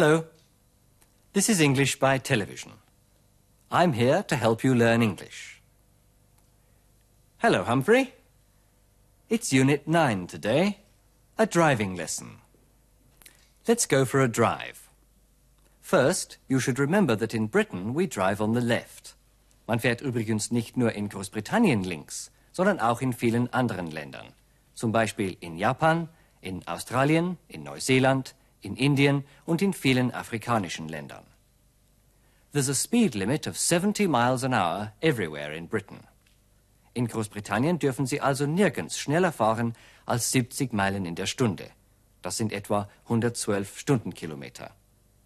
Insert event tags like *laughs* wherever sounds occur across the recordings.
Hello. This is English by television. I'm here to help you learn English. Hello, Humphrey. It's Unit 9 today, a driving lesson. Let's go for a drive. First, you should remember that in Britain we drive on the left. Man fährt übrigens nicht nur in Großbritannien links, sondern auch in vielen anderen Ländern. Zum Beispiel in Japan, in Australien, in Neuseeland, in Indien und in vielen afrikanischen Ländern. There's a speed limit of 70 miles an hour everywhere in Britain. In Großbritannien dürfen Sie also nirgends schneller fahren als 70 Meilen in der Stunde. Das sind etwa 112 Stundenkilometer.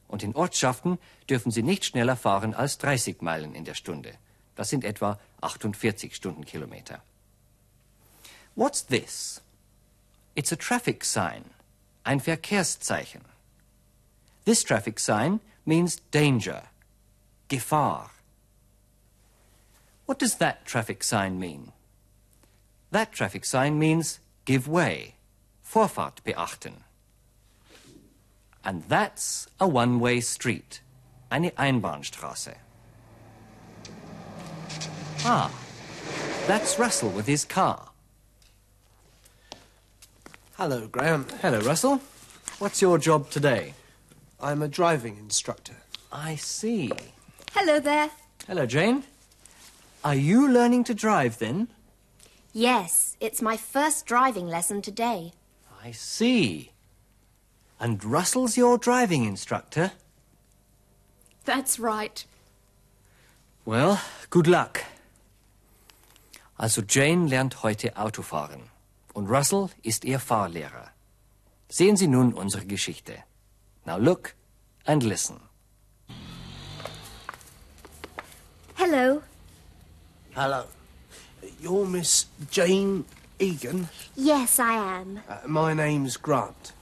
Und in Ortschaften dürfen Sie nicht schneller fahren als 30 Meilen in der Stunde. Das sind etwa 48 Stundenkilometer. What's this? It's a traffic sign, ein Verkehrszeichen. This traffic sign means danger, Gefahr. What does that traffic sign mean? That traffic sign means give way, Vorfahrt beachten. And that's a one-way street, eine Einbahnstraße. Ah, that's Russell with his car. Hello, Graham. Hello, Russell. What's your job today? I'm a driving instructor. I see. Hello there. Hello, Jane. Are you learning to drive then? Yes, it's my first driving lesson today. I see. And Russell's your driving instructor? That's right. Well, good luck. Also Jane lernt heute Autofahren und Russell ist ihr Fahrlehrer. Sehen Sie nun unsere Geschichte. Now look and listen. Hello. Hello. You're Miss Jane Egan. Yes, I am. Uh, my name's Grant.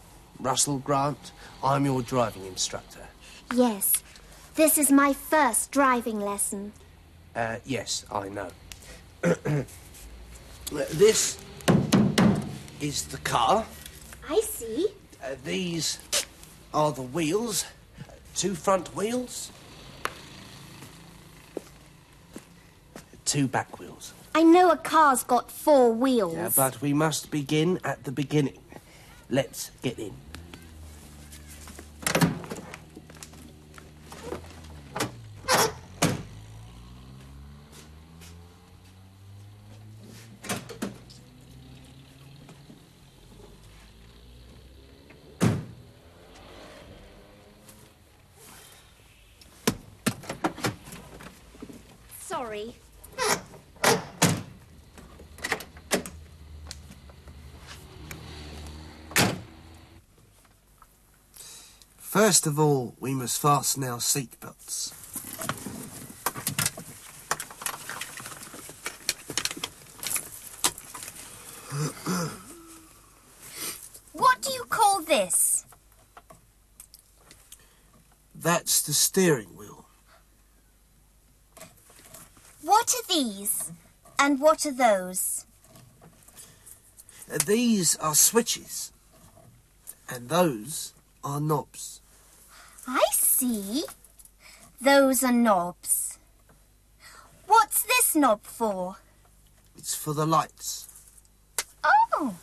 Russell Grant. I'm your driving instructor. Yes. This is my first driving lesson. Uh, yes, I know. *clears throat* this is the car. I see. Uh, these are the wheels. Two front wheels. Two back wheels. I know a car's got four wheels. Yeah, but we must begin at the beginning. Let's get in. Sorry. First of all, we must fasten our seatbelts. What do you call this? That's the steering wheel. What are these? And what are those? Uh, These are switches. And those are knobs. I see. Those are knobs. What's this knob for? It's for the lights. Oh.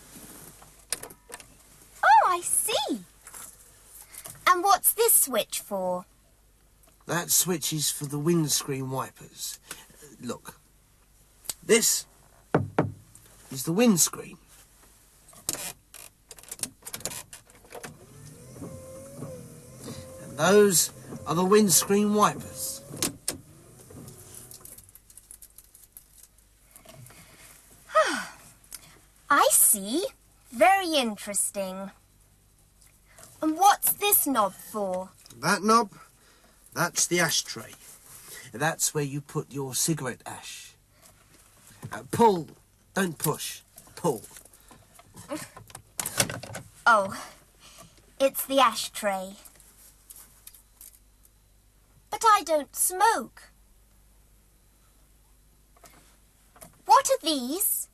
Oh, I see. And what's this switch for? That switch is for the windscreen wipers. Look. This is the windscreen. And those are the windscreen wipers. *sighs* I see. Very interesting. And what's this knob for? That knob, that's the ashtray. That's where you put your cigarette ash. Uh, pull, don't push. Pull. Oh, it's the ashtray. But I don't smoke. What are these?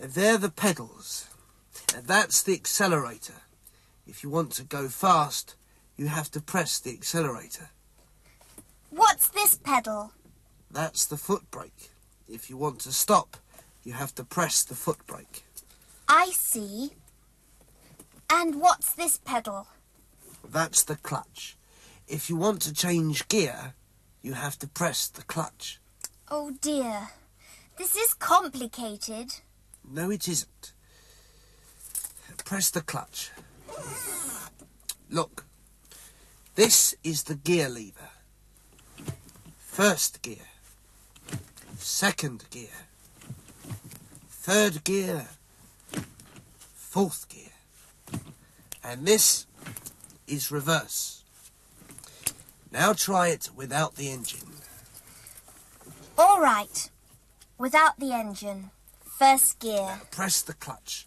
They're the pedals. That's the accelerator. If you want to go fast, you have to press the accelerator. What's this pedal? That's the foot brake. If you want to stop, you have to press the foot brake. I see. And what's this pedal? That's the clutch. If you want to change gear, you have to press the clutch. Oh dear. This is complicated. No, it isn't. Press the clutch. Look, this is the gear lever. First gear, second gear, third gear, fourth gear. And this is reverse. Now try it without the engine. All right. Without the engine. First gear. Press the clutch.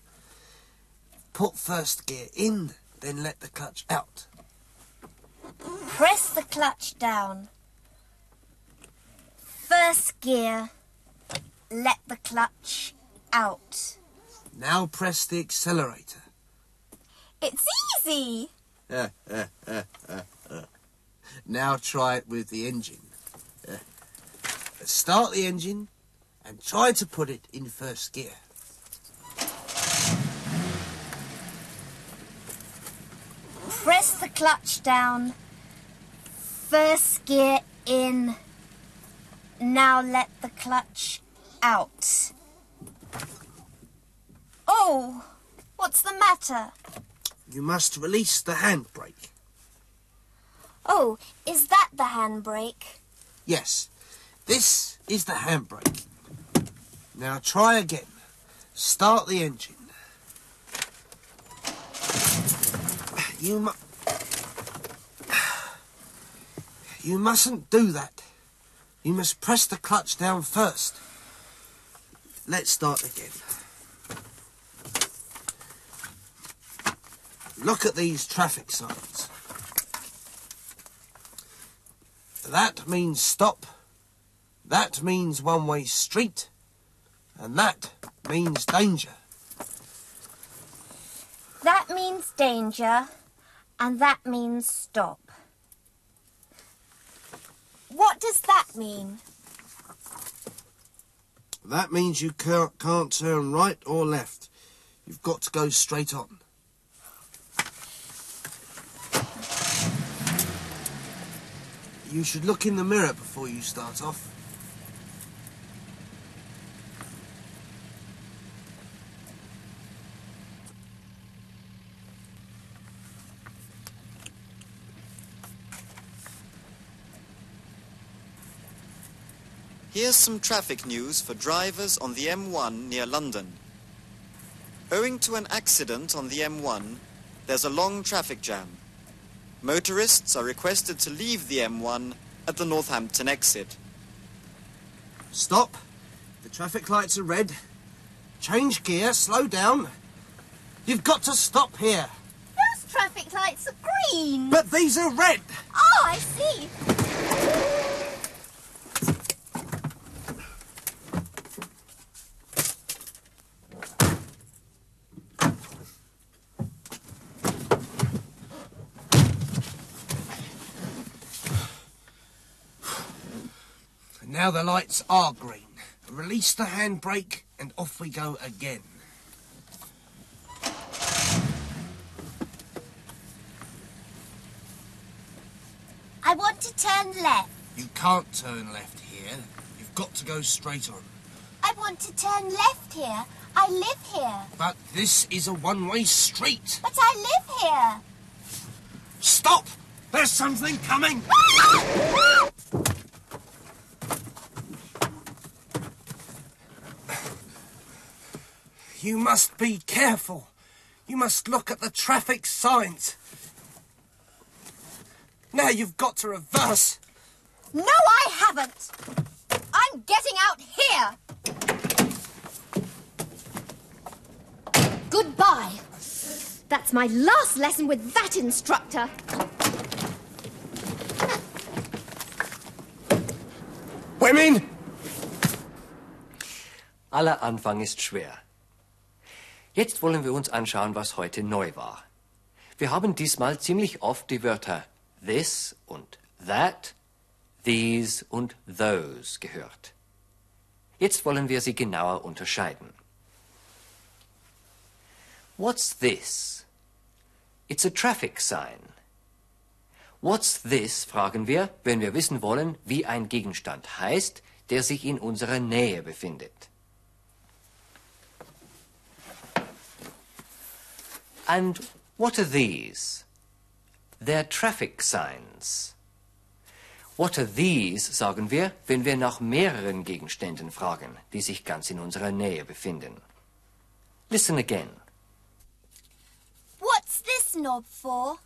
Put first gear in, then let the clutch out. Press the clutch down. First gear. Let the clutch out. Now press the accelerator. It's easy. *laughs* Now try it with the engine. Uh, start the engine and try to put it in first gear. Press the clutch down. First gear in. Now let the clutch out. Oh, what's the matter? You must release the handbrake. Oh, is that the handbrake? Yes, this is the handbrake. Now try again. Start the engine. You mu- *sighs* You mustn't do that. You must press the clutch down first. Let's start again. Look at these traffic signs. That means stop. That means one way street. And that means danger. That means danger, and that means stop. What does that mean? That means you can't, can't turn right or left. You've got to go straight on. You should look in the mirror before you start off. Here's some traffic news for drivers on the M1 near London. Owing to an accident on the M1, there's a long traffic jam. Motorists are requested to leave the M1 at the Northampton exit. Stop. The traffic lights are red. Change gear, slow down. You've got to stop here. Those traffic lights are green. But these are red. Oh, I see. Now the lights are green. Release the handbrake and off we go again. I want to turn left. You can't turn left here. You've got to go straight on. I want to turn left here. I live here. But this is a one-way street. But I live here. Stop! There's something coming! Ah! Ah! You must be careful. You must look at the traffic signs. Now you've got to reverse. No, I haven't. I'm getting out here. Goodbye. That's my last lesson with that instructor. Women! Aller Anfang ist schwer. Jetzt wollen wir uns anschauen, was heute neu war. Wir haben diesmal ziemlich oft die Wörter this und that, these und those gehört. Jetzt wollen wir sie genauer unterscheiden. What's this? It's a traffic sign. What's this? fragen wir, wenn wir wissen wollen, wie ein Gegenstand heißt, der sich in unserer Nähe befindet. And what are these? They're traffic signs. What are these, sagen wir, wenn wir nach mehreren Gegenständen fragen, die sich ganz in unserer Nähe befinden. Listen again. What's this knob for?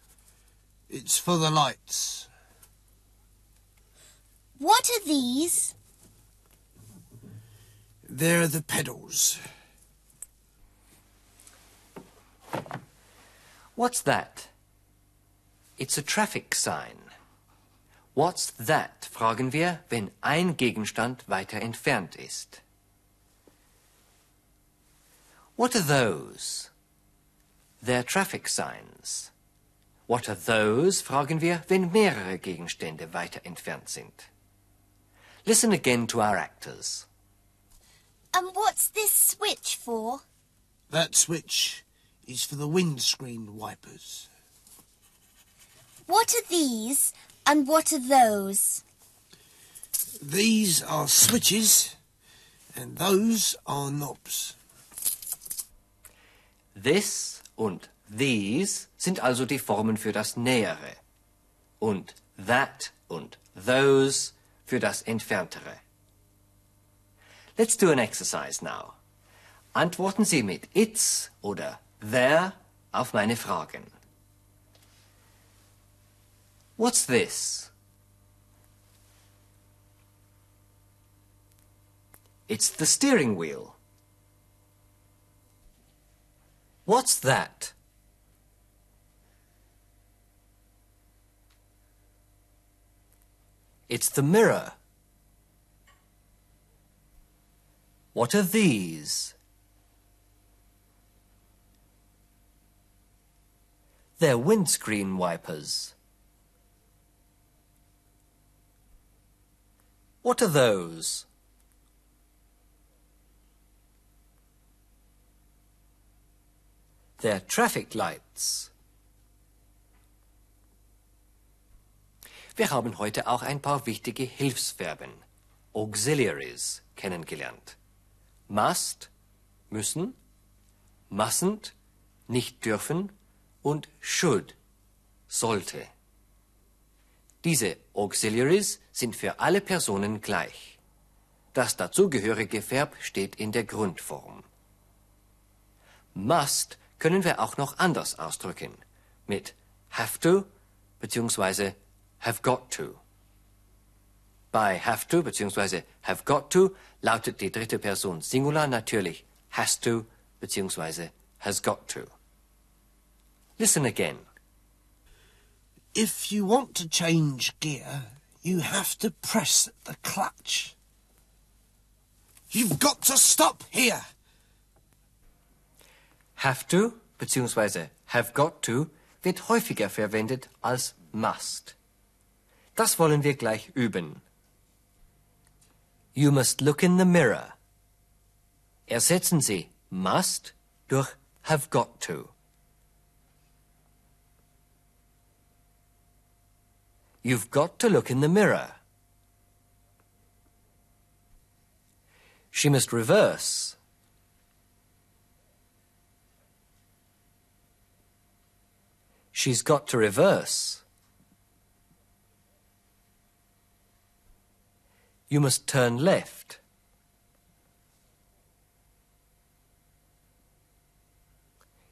It's for the lights. What are these? They're the pedals. What's that? It's a traffic sign. What's that? fragen wir, wenn ein Gegenstand weiter entfernt ist. What are those? They're traffic signs. What are those? fragen wir, wenn mehrere Gegenstände weiter entfernt sind. Listen again to our actors. And what's this switch for? That switch is for the windscreen wipers. What are these? And what are those? These are switches, and those are knobs. This und these sind also die Formen für das Nähere. Und that und those für das Entferntere. Let's do an exercise now. Antworten Sie mit it's oder they're auf meine Fragen. What's this? It's the steering wheel. What's that? It's the mirror. What are these? They're windscreen wipers. What are those? They're traffic lights. Wir haben heute auch ein paar wichtige Hilfsverben, Auxiliaries, kennengelernt. Must, müssen, mustn't, nicht dürfen und should, sollte. Diese Auxiliaries sind für alle Personen gleich. Das dazugehörige Verb steht in der Grundform. Must können wir auch noch anders ausdrücken, mit have to bzw. have got to. Bei have to bzw. have got to lautet die dritte Person Singular natürlich has to bzw. has got to. Listen again. If you want to change gear, you have to press the clutch. You've got to stop here. Have to bzw. have got to wird häufiger verwendet als must. Das wollen wir gleich üben. You must look in the mirror. Ersetzen Sie must durch have got to. You've got to look in the mirror. She must reverse. She's got to reverse. You must turn left.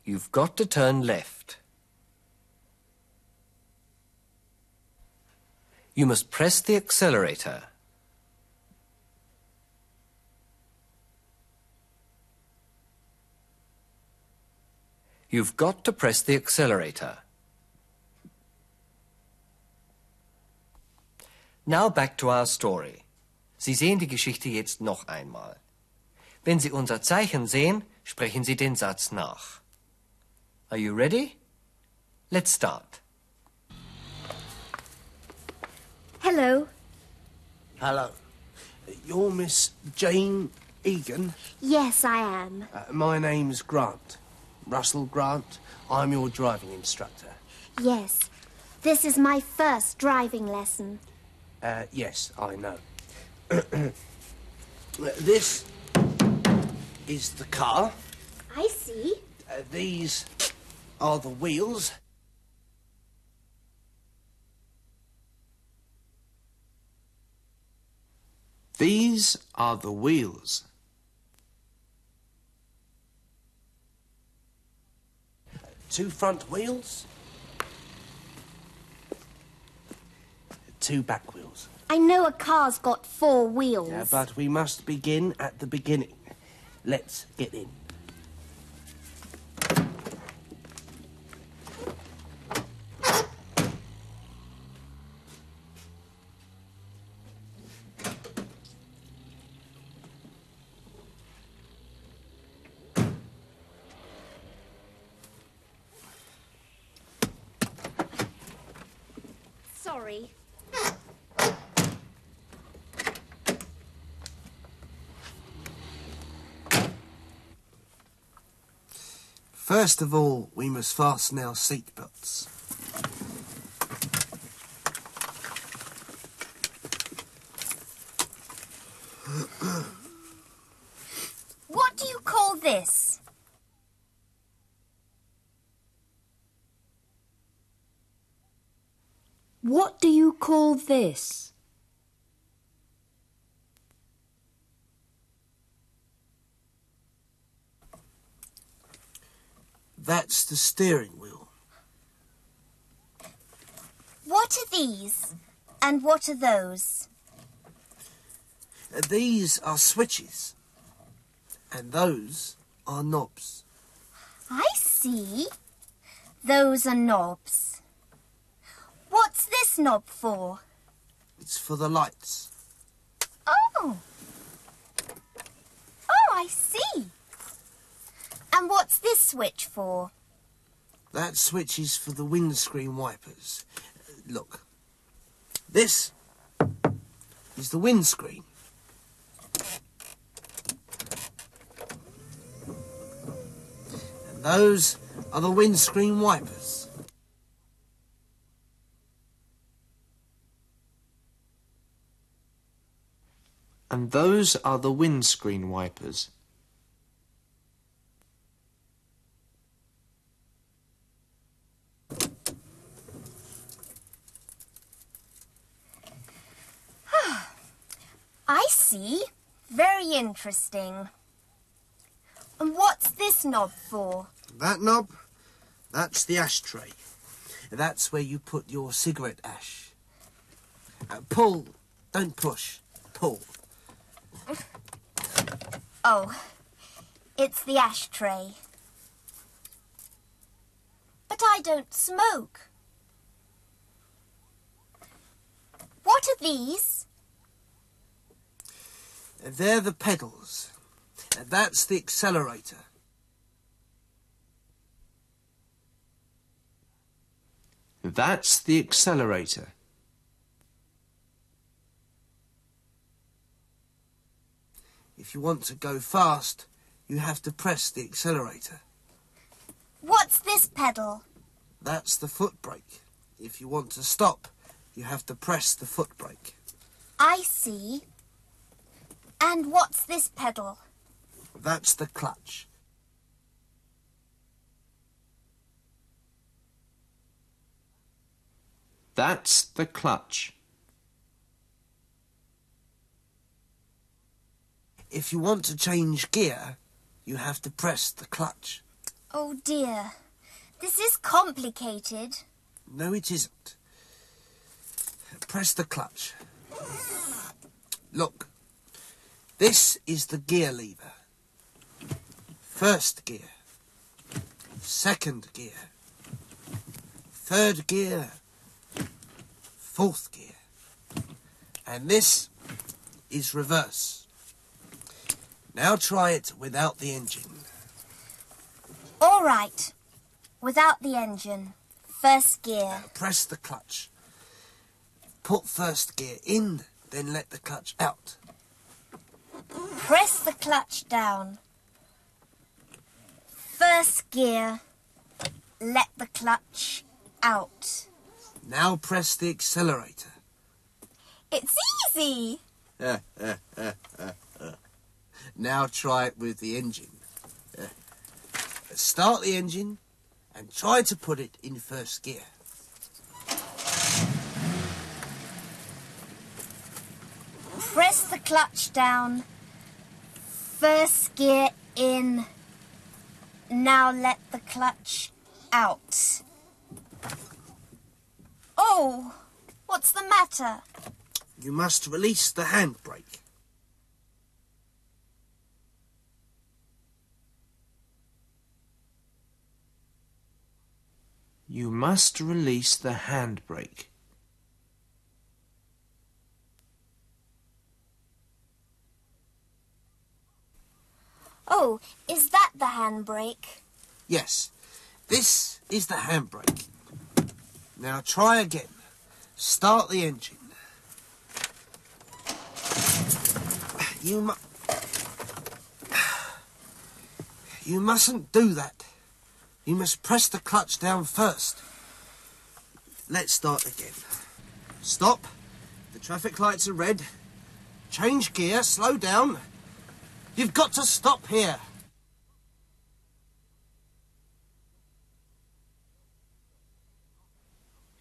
You've got to turn left. You must press the accelerator. You've got to press the accelerator. Now back to our story. Sie sehen die Geschichte jetzt noch einmal. Wenn Sie unser Zeichen sehen, sprechen Sie den Satz nach. Are you ready? Let's start. Hello. You're Miss Jane Egan. Yes, I am. Uh, my name's Grant. Russell Grant. I'm your driving instructor. Yes. This is my first driving lesson. Uh, yes, I know. *clears throat* this is the car. I see. Uh, these are the wheels. These are the wheels. Two front wheels. Two back wheels. I know a car's got four wheels. Yeah, but we must begin at the beginning. Let's get in. Sorry. First of all, we must fasten our seatbelts. What do you call this? What do you call this? That's the steering wheel. What are these? And what are those? Uh, These are switches. And those are knobs. I see. Those are knobs. What's this knob for? It's for the lights. Oh. Oh, I see. And what's this switch for? That switch is for the windscreen wipers. Look. This is the windscreen. And those are the windscreen wipers. And those are the windscreen wipers. I see. Very interesting. And what's this knob for? That knob, that's the ashtray. That's where you put your cigarette ash. Uh, pull, don't push. Pull. Oh, it's the ashtray. But I don't smoke. What are these? They're the pedals. That's the accelerator. That's the accelerator. If you want to go fast, you have to press the accelerator. What's this pedal? That's the foot brake. If you want to stop, you have to press the foot brake. I see. And what's this pedal? That's the clutch. That's the clutch. If you want to change gear, you have to press the clutch. Oh dear. This is complicated. No, it isn't. Press the clutch. Look. This is the gear lever. First gear. Second gear. Third gear. Fourth gear. And this is reverse. Now try it without the engine. All right. Without the engine. First gear. Press the clutch. Put first gear in, then let the clutch out. Press the clutch down. First gear. Let the clutch out. Now press the accelerator. It's easy. *laughs* Now try it with the engine. Uh, Start the engine and try to put it in first gear. Press the clutch down. First gear in. Now let the clutch out. Oh, what's the matter? You must release the handbrake. You must release the handbrake. Oh, is that the handbrake? Yes, this is the handbrake. Now try again. Start the engine. You mu- You mustn't do that. You must press the clutch down first. Let's start again. Stop. The traffic lights are red. Change gear, slow down. You've got to stop here.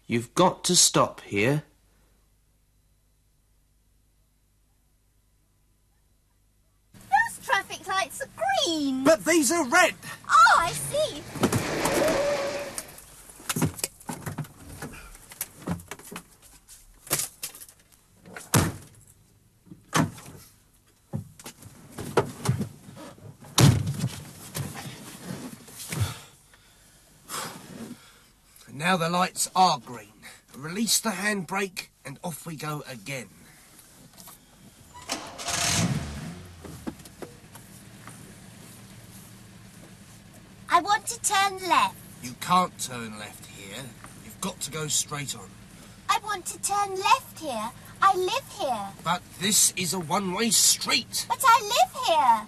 You've got to stop here. Those traffic lights are green. But these are red. Oh, I see. Now the lights are green. Release the handbrake and off we go again. I want to turn left. You can't turn left here. You've got to go straight on. I want to turn left here. I live here. But this is a one-way street. But I live here.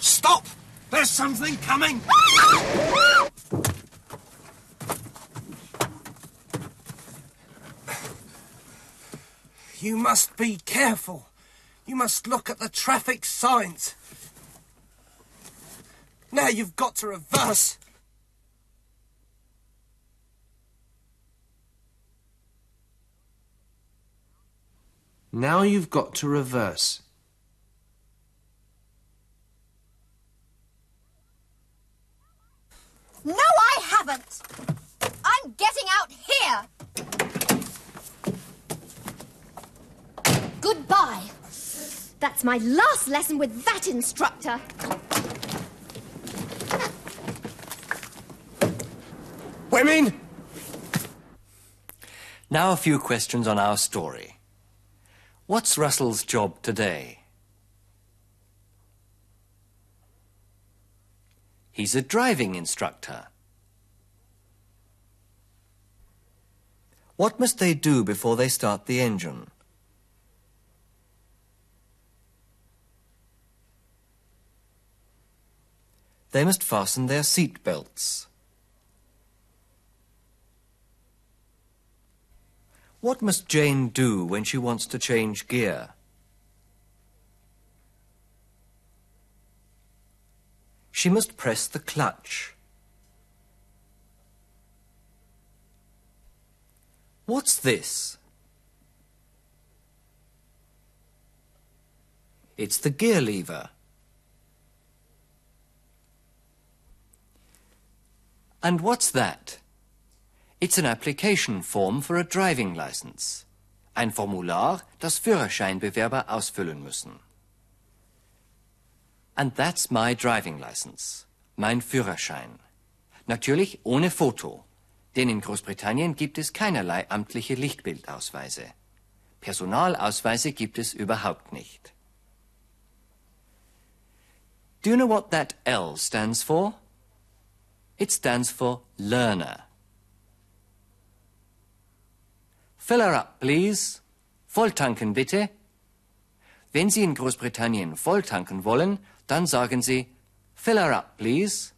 Stop! There's something coming! Ah! Ah! You must be careful. You must look at the traffic signs. Now you've got to reverse. Now you've got to reverse. No, I haven't. I'm getting out here. Goodbye. That's my last lesson with that instructor. Women! Now a few questions on our story. What's Russell's job today? He's a driving instructor. What must they do before they start the engine? They must fasten their seat belts. What must Jane do when she wants to change gear? She must press the clutch. What's this? It's the gear lever. And what's that? It's an application form for a driving license. Ein Formular, das Führerscheinbewerber ausfüllen müssen. And that's my driving license. Mein Führerschein. Natürlich ohne Foto. Denn in Großbritannien gibt es keinerlei amtliche Lichtbildausweise. Personalausweise gibt es überhaupt nicht. Do you know what that L stands for? It stands for learner. Fill her up, please. Volltanken, bitte. Wenn Sie in Großbritannien volltanken wollen, dann sagen Sie Fill her up, please.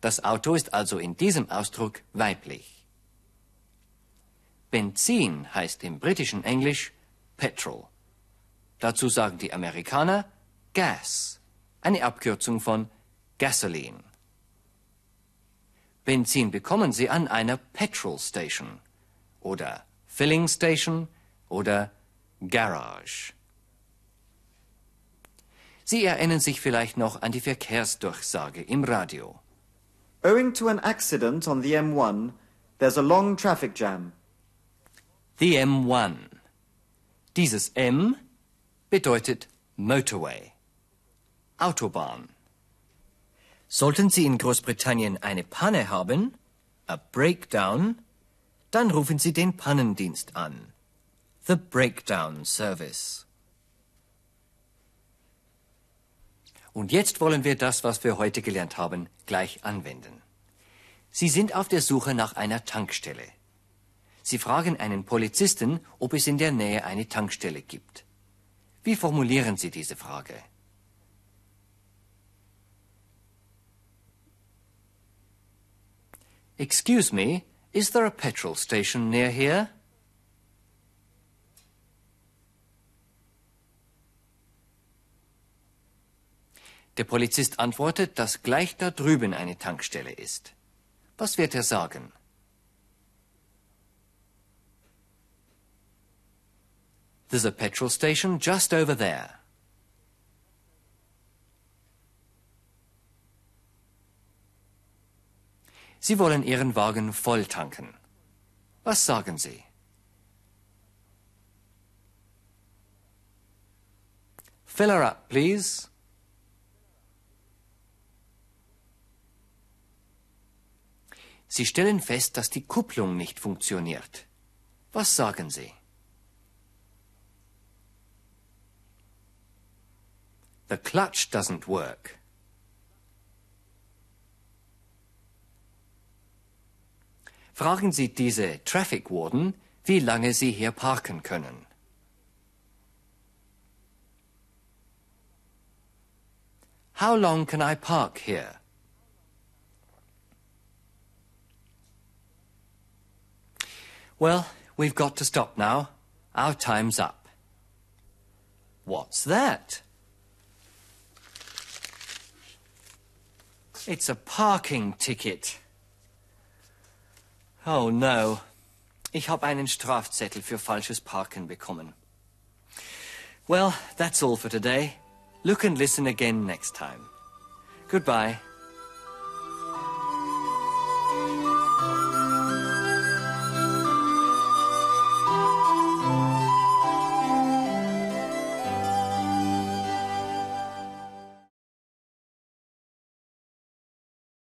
Das Auto ist also in diesem Ausdruck weiblich. Benzin heißt im britischen Englisch Petrol. Dazu sagen die Amerikaner Gas, eine Abkürzung von Gasoline. Benzin bekommen Sie an einer Petrol Station oder Filling Station oder Garage. Sie erinnern sich vielleicht noch an die Verkehrsdurchsage im Radio. Owing to an accident on the M1, there's a long traffic jam. The M1. Dieses M bedeutet Motorway. Autobahn. Sollten Sie in Großbritannien eine Panne haben, a breakdown, dann rufen Sie den Pannendienst an. The Breakdown Service. Und jetzt wollen wir das, was wir heute gelernt haben, gleich anwenden. Sie sind auf der Suche nach einer Tankstelle. Sie fragen einen Polizisten, ob es in der Nähe eine Tankstelle gibt. Wie formulieren Sie diese Frage? Excuse me, is there a petrol station near here? Der Polizist antwortet, dass gleich da drüben eine Tankstelle ist. Was wird er sagen? There's a petrol station just over there. Sie wollen Ihren Wagen voll tanken. Was sagen Sie? Fill her up, please. Sie stellen fest, dass die Kupplung nicht funktioniert. Was sagen Sie? The clutch doesn't work. Fragen Sie diese Traffic Warden, wie lange sie hier parken können. How long can I park here? Well, we've got to stop now. Our time's up. What's that? It's a parking ticket. Oh no. Ich habe einen Strafzettel für falsches Parken bekommen. Well, that's all for today. Look and listen again next time. Goodbye.